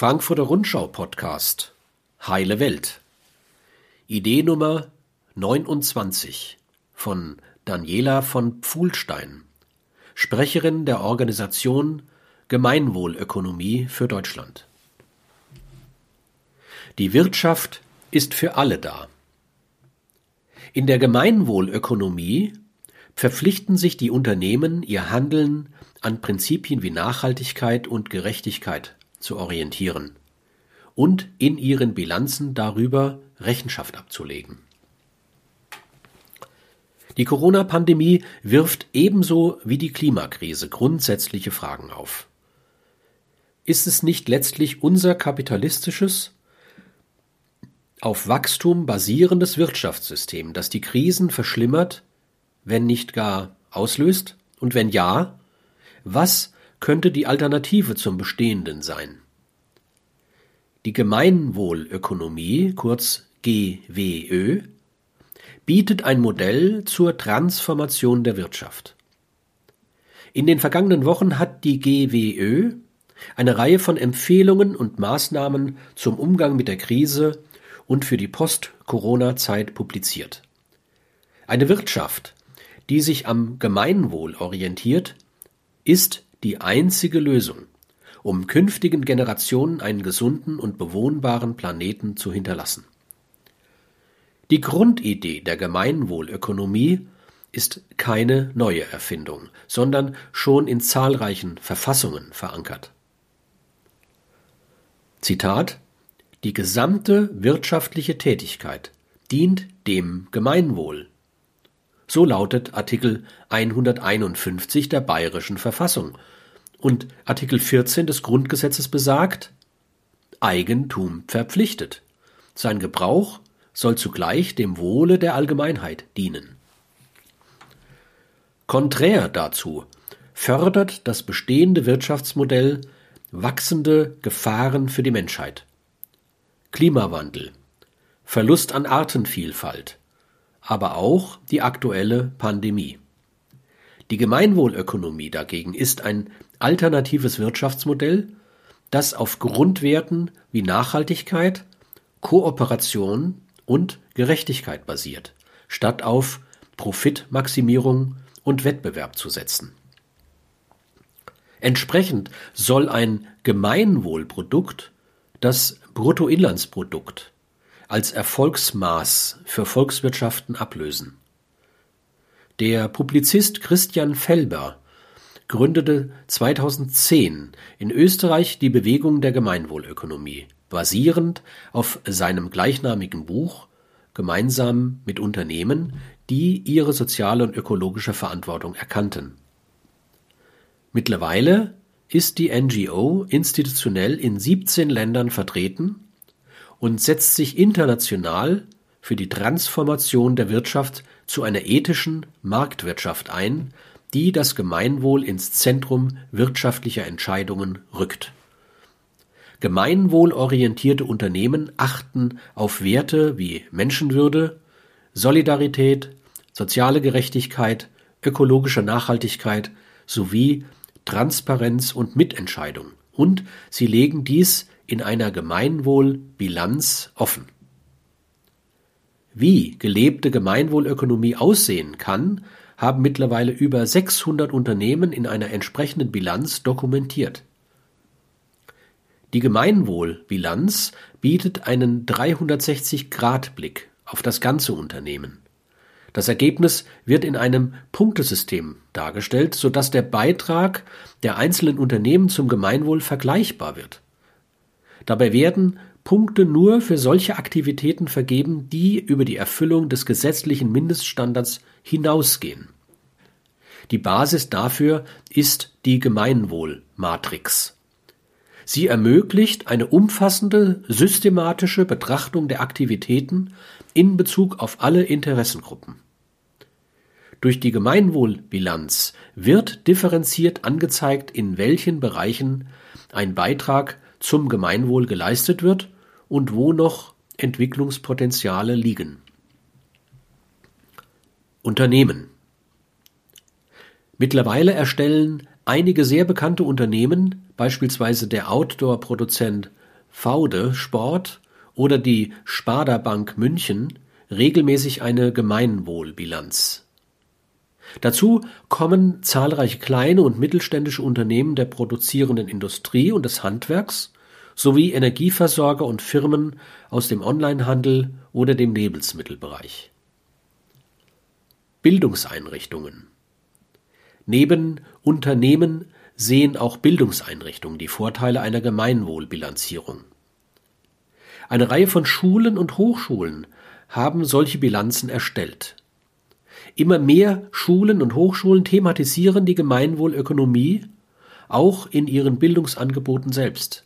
Frankfurter Rundschau Podcast Heile Welt Idee Nummer 29 von Daniela von Pfuhlstein, Sprecherin der Organisation Gemeinwohlökonomie für Deutschland. Die Wirtschaft ist für alle da. In der Gemeinwohlökonomie verpflichten sich die Unternehmen, ihr Handeln an Prinzipien wie Nachhaltigkeit und Gerechtigkeit zu orientieren und in ihren Bilanzen darüber Rechenschaft abzulegen. Die Corona-Pandemie wirft ebenso wie die Klimakrise grundsätzliche Fragen auf. Ist es nicht letztlich unser kapitalistisches, auf Wachstum basierendes Wirtschaftssystem, das die Krisen verschlimmert, wenn nicht gar auslöst? Und wenn ja, was könnte die Alternative zum Bestehenden sein. Die Gemeinwohlökonomie, kurz GWÖ, bietet ein Modell zur Transformation der Wirtschaft. In den vergangenen Wochen hat die GWÖ eine Reihe von Empfehlungen und Maßnahmen zum Umgang mit der Krise und für die Post-Corona-Zeit publiziert. Eine Wirtschaft, die sich am Gemeinwohl orientiert, ist die einzige Lösung, um künftigen Generationen einen gesunden und bewohnbaren Planeten zu hinterlassen. Die Grundidee der Gemeinwohlökonomie ist keine neue Erfindung, sondern schon in zahlreichen Verfassungen verankert. Zitat Die gesamte wirtschaftliche Tätigkeit dient dem Gemeinwohl. So lautet Artikel 151 der Bayerischen Verfassung. Und Artikel 14 des Grundgesetzes besagt, Eigentum verpflichtet. Sein Gebrauch soll zugleich dem Wohle der Allgemeinheit dienen. Konträr dazu fördert das bestehende Wirtschaftsmodell wachsende Gefahren für die Menschheit. Klimawandel, Verlust an Artenvielfalt, aber auch die aktuelle Pandemie. Die Gemeinwohlökonomie dagegen ist ein alternatives Wirtschaftsmodell, das auf Grundwerten wie Nachhaltigkeit, Kooperation und Gerechtigkeit basiert, statt auf Profitmaximierung und Wettbewerb zu setzen. Entsprechend soll ein Gemeinwohlprodukt das Bruttoinlandsprodukt als Erfolgsmaß für Volkswirtschaften ablösen. Der Publizist Christian Felber gründete 2010 in Österreich die Bewegung der Gemeinwohlökonomie, basierend auf seinem gleichnamigen Buch gemeinsam mit Unternehmen, die ihre soziale und ökologische Verantwortung erkannten. Mittlerweile ist die NGO institutionell in 17 Ländern vertreten und setzt sich international für die Transformation der Wirtschaft zu einer ethischen Marktwirtschaft ein, die das Gemeinwohl ins Zentrum wirtschaftlicher Entscheidungen rückt. Gemeinwohlorientierte Unternehmen achten auf Werte wie Menschenwürde, Solidarität, soziale Gerechtigkeit, ökologische Nachhaltigkeit sowie Transparenz und Mitentscheidung, und sie legen dies in einer Gemeinwohlbilanz offen. Wie gelebte Gemeinwohlökonomie aussehen kann, haben mittlerweile über 600 Unternehmen in einer entsprechenden Bilanz dokumentiert. Die Gemeinwohlbilanz bietet einen 360-Grad-Blick auf das ganze Unternehmen. Das Ergebnis wird in einem Punktesystem dargestellt, sodass der Beitrag der einzelnen Unternehmen zum Gemeinwohl vergleichbar wird. Dabei werden Punkte nur für solche Aktivitäten vergeben, die über die Erfüllung des gesetzlichen Mindeststandards hinausgehen. Die Basis dafür ist die Gemeinwohlmatrix. Sie ermöglicht eine umfassende, systematische Betrachtung der Aktivitäten in Bezug auf alle Interessengruppen. Durch die Gemeinwohlbilanz wird differenziert angezeigt, in welchen Bereichen ein Beitrag zum Gemeinwohl geleistet wird und wo noch Entwicklungspotenziale liegen. Unternehmen Mittlerweile erstellen einige sehr bekannte Unternehmen, beispielsweise der Outdoor-Produzent Faude Sport oder die Sparda Bank München regelmäßig eine Gemeinwohlbilanz. Dazu kommen zahlreiche kleine und mittelständische Unternehmen der produzierenden Industrie und des Handwerks sowie Energieversorger und Firmen aus dem Onlinehandel oder dem Lebensmittelbereich. Bildungseinrichtungen Neben Unternehmen sehen auch Bildungseinrichtungen die Vorteile einer Gemeinwohlbilanzierung. Eine Reihe von Schulen und Hochschulen haben solche Bilanzen erstellt. Immer mehr Schulen und Hochschulen thematisieren die Gemeinwohlökonomie auch in ihren Bildungsangeboten selbst.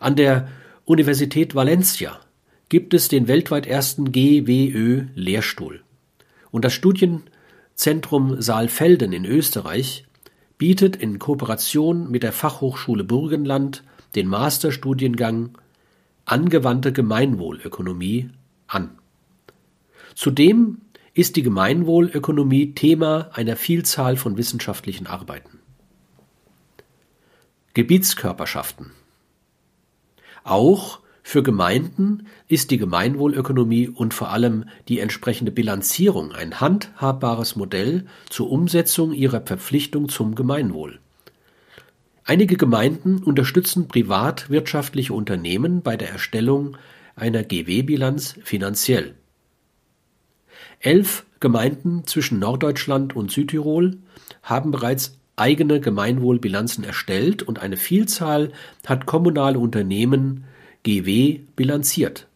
An der Universität Valencia gibt es den weltweit ersten GWÖ-Lehrstuhl. Und das Studienzentrum Saalfelden in Österreich bietet in Kooperation mit der Fachhochschule Burgenland den Masterstudiengang Angewandte Gemeinwohlökonomie an. Zudem ist die Gemeinwohlökonomie Thema einer Vielzahl von wissenschaftlichen Arbeiten. Gebietskörperschaften Auch für Gemeinden ist die Gemeinwohlökonomie und vor allem die entsprechende Bilanzierung ein handhabbares Modell zur Umsetzung ihrer Verpflichtung zum Gemeinwohl. Einige Gemeinden unterstützen privatwirtschaftliche Unternehmen bei der Erstellung einer GW-Bilanz finanziell. Elf Gemeinden zwischen Norddeutschland und Südtirol haben bereits eigene Gemeinwohlbilanzen erstellt und eine Vielzahl hat kommunale Unternehmen GW bilanziert.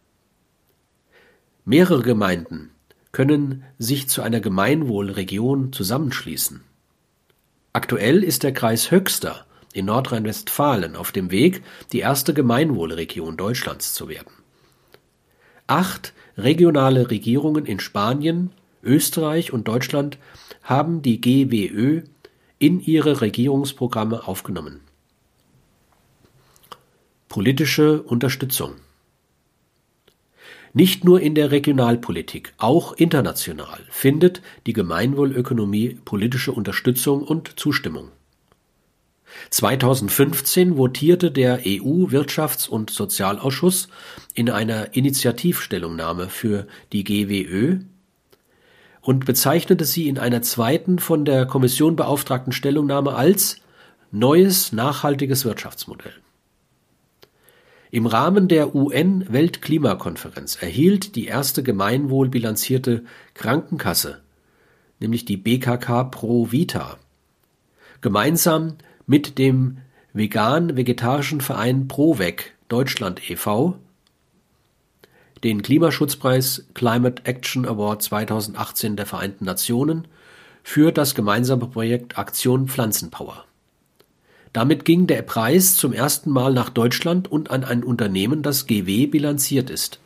Mehrere Gemeinden können sich zu einer Gemeinwohlregion zusammenschließen. Aktuell ist der Kreis Höxter in Nordrhein-Westfalen auf dem Weg, die erste Gemeinwohlregion Deutschlands zu werden. Acht regionale Regierungen in Spanien, Österreich und Deutschland haben die GWÖ in ihre Regierungsprogramme aufgenommen. Politische Unterstützung Nicht nur in der Regionalpolitik, auch international findet die Gemeinwohlökonomie politische Unterstützung und Zustimmung. 2015 votierte der EU-Wirtschafts- und Sozialausschuss in einer Initiativstellungnahme für die GWÖ und bezeichnete sie in einer zweiten von der Kommission beauftragten Stellungnahme als neues nachhaltiges Wirtschaftsmodell. Im Rahmen der UN-Weltklimakonferenz erhielt die erste gemeinwohlbilanzierte Krankenkasse, nämlich die BKK Pro Vita, gemeinsam mit dem vegan-vegetarischen Verein ProVeg Deutschland e.V. den Klimaschutzpreis Climate Action Award 2018 der Vereinten Nationen für das gemeinsame Projekt Aktion Pflanzenpower damit ging der Preis zum ersten Mal nach Deutschland und an ein Unternehmen, das GW bilanziert ist.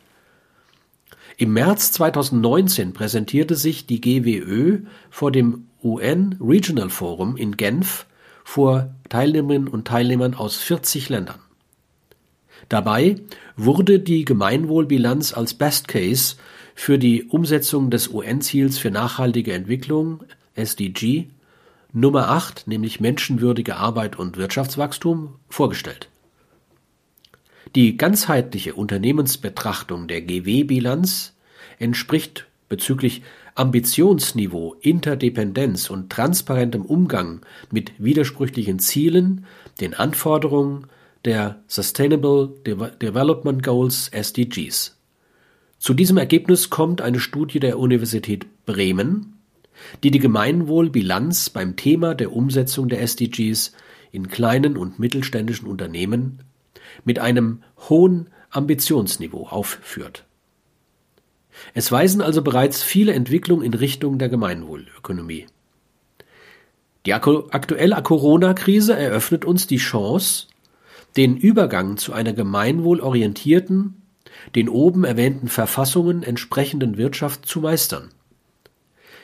Im März 2019 präsentierte sich die GWÖ vor dem UN Regional Forum in Genf vor Teilnehmerinnen und Teilnehmern aus 40 Ländern. Dabei wurde die Gemeinwohlbilanz als Best Case für die Umsetzung des UN-Ziels für nachhaltige Entwicklung SDG Nummer 8, nämlich menschenwürdige Arbeit und Wirtschaftswachstum, vorgestellt. Die ganzheitliche Unternehmensbetrachtung der GW-Bilanz entspricht bezüglich Ambitionsniveau, Interdependenz und transparentem Umgang mit widersprüchlichen Zielen den Anforderungen der Sustainable Development Goals SDGs. Zu diesem Ergebnis kommt eine Studie der Universität Bremen die die Gemeinwohlbilanz beim Thema der Umsetzung der SDGs in kleinen und mittelständischen Unternehmen mit einem hohen Ambitionsniveau aufführt. Es weisen also bereits viele Entwicklungen in Richtung der Gemeinwohlökonomie. Die aktuelle Corona-Krise eröffnet uns die Chance, den Übergang zu einer gemeinwohlorientierten, den oben erwähnten Verfassungen entsprechenden Wirtschaft zu meistern.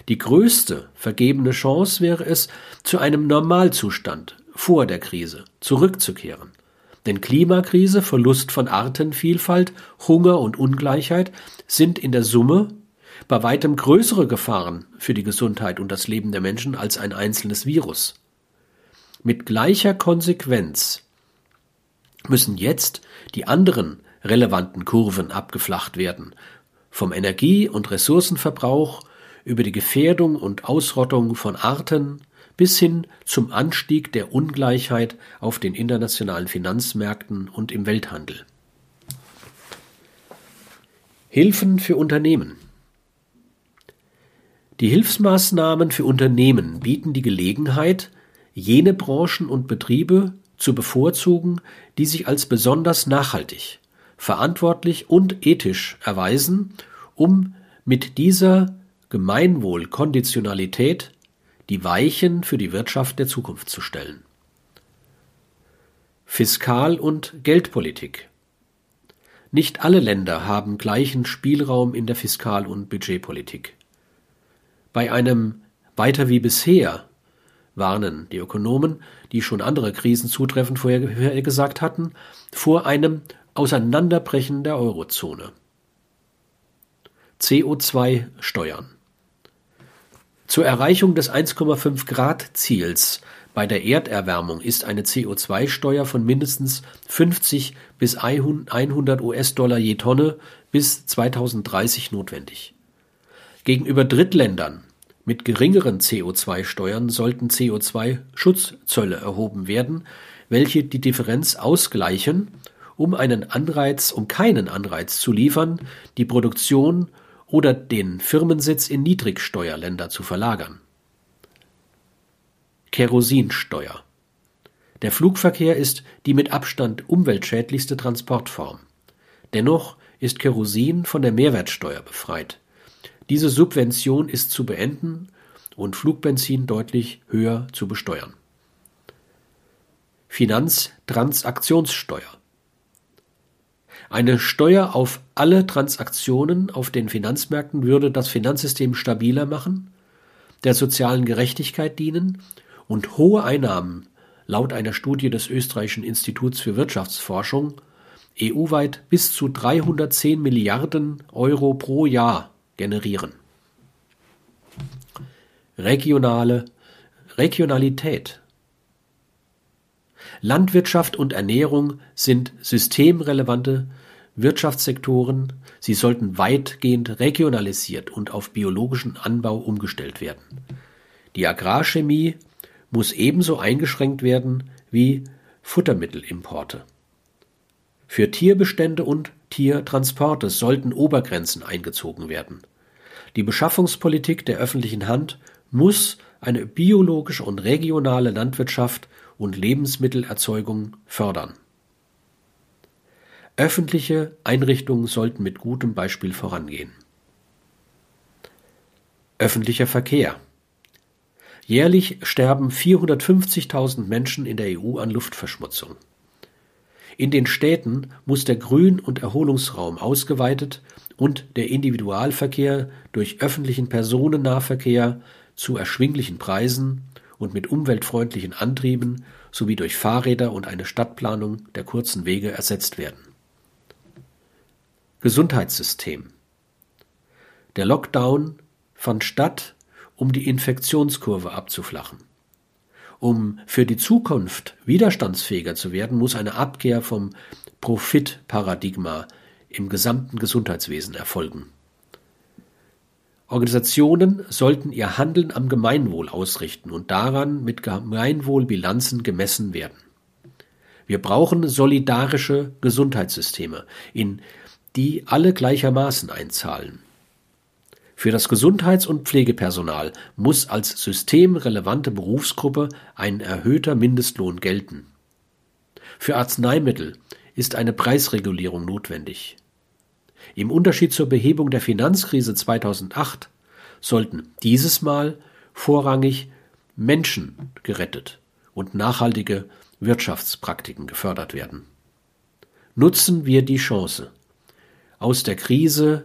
Die größte vergebene Chance wäre es, zu einem Normalzustand vor der Krise zurückzukehren. Denn Klimakrise, Verlust von Artenvielfalt, Hunger und Ungleichheit sind in der Summe bei weitem größere Gefahren für die Gesundheit und das Leben der Menschen als ein einzelnes Virus. Mit gleicher Konsequenz müssen jetzt die anderen relevanten Kurven abgeflacht werden, vom Energie- und Ressourcenverbrauch über die Gefährdung und Ausrottung von Arten bis hin zum Anstieg der Ungleichheit auf den internationalen Finanzmärkten und im Welthandel. Hilfen für Unternehmen Die Hilfsmaßnahmen für Unternehmen bieten die Gelegenheit, jene Branchen und Betriebe zu bevorzugen, die sich als besonders nachhaltig, verantwortlich und ethisch erweisen, um mit dieser Gemeinwohlkonditionalität die Weichen für die Wirtschaft der Zukunft zu stellen. Fiskal- und Geldpolitik Nicht alle Länder haben gleichen Spielraum in der Fiskal- und Budgetpolitik. Bei einem weiter wie bisher warnen die Ökonomen, die schon andere Krisen zutreffend vorhergesagt hatten, vor einem Auseinanderbrechen der Eurozone. CO2-Steuern Zur Erreichung des 1,5 Grad Ziels bei der Erderwärmung ist eine CO2-Steuer von mindestens 50 bis 100 US-Dollar je Tonne bis 2030 notwendig. Gegenüber Drittländern mit geringeren CO2-Steuern sollten CO2-Schutzzölle erhoben werden, welche die Differenz ausgleichen, um einen Anreiz, um keinen Anreiz zu liefern, die Produktion oder den Firmensitz in Niedrigsteuerländer zu verlagern. Kerosinsteuer Der Flugverkehr ist die mit Abstand umweltschädlichste Transportform. Dennoch ist Kerosin von der Mehrwertsteuer befreit. Diese Subvention ist zu beenden und Flugbenzin deutlich höher zu besteuern. Finanztransaktionssteuer Eine Steuer auf alle Transaktionen auf den Finanzmärkten würde das Finanzsystem stabiler machen, der sozialen Gerechtigkeit dienen und hohe Einnahmen laut einer Studie des Österreichischen Instituts für Wirtschaftsforschung EU-weit bis zu 310 Milliarden Euro pro Jahr generieren. Regionale Regionalität Landwirtschaft und Ernährung sind systemrelevante Wirtschaftssektoren, sie sollten weitgehend regionalisiert und auf biologischen Anbau umgestellt werden. Die Agrarchemie muss ebenso eingeschränkt werden wie Futtermittelimporte. Für Tierbestände und Tiertransporte sollten Obergrenzen eingezogen werden. Die Beschaffungspolitik der öffentlichen Hand muss eine biologische und regionale Landwirtschaft und Lebensmittelerzeugung fördern. Öffentliche Einrichtungen sollten mit gutem Beispiel vorangehen. Öffentlicher Verkehr Jährlich sterben 450.000 Menschen in der EU an Luftverschmutzung. In den Städten muss der Grün- und Erholungsraum ausgeweitet und der Individualverkehr durch öffentlichen Personennahverkehr zu erschwinglichen Preisen und mit umweltfreundlichen Antrieben sowie durch Fahrräder und eine Stadtplanung der kurzen Wege ersetzt werden. Gesundheitssystem Der Lockdown fand statt, um die Infektionskurve abzuflachen. Um für die Zukunft widerstandsfähiger zu werden, muss eine Abkehr vom Profitparadigma im gesamten Gesundheitswesen erfolgen. Organisationen sollten ihr Handeln am Gemeinwohl ausrichten und daran mit Gemeinwohlbilanzen gemessen werden. Wir brauchen solidarische Gesundheitssysteme, in die alle gleichermaßen einzahlen. Für das Gesundheits- und Pflegepersonal muss als systemrelevante Berufsgruppe ein erhöhter Mindestlohn gelten. Für Arzneimittel ist eine Preisregulierung notwendig. Im Unterschied zur Behebung der Finanzkrise 2008 sollten dieses Mal vorrangig Menschen gerettet und nachhaltige Wirtschaftspraktiken gefördert werden. Nutzen wir die Chance aus der Krise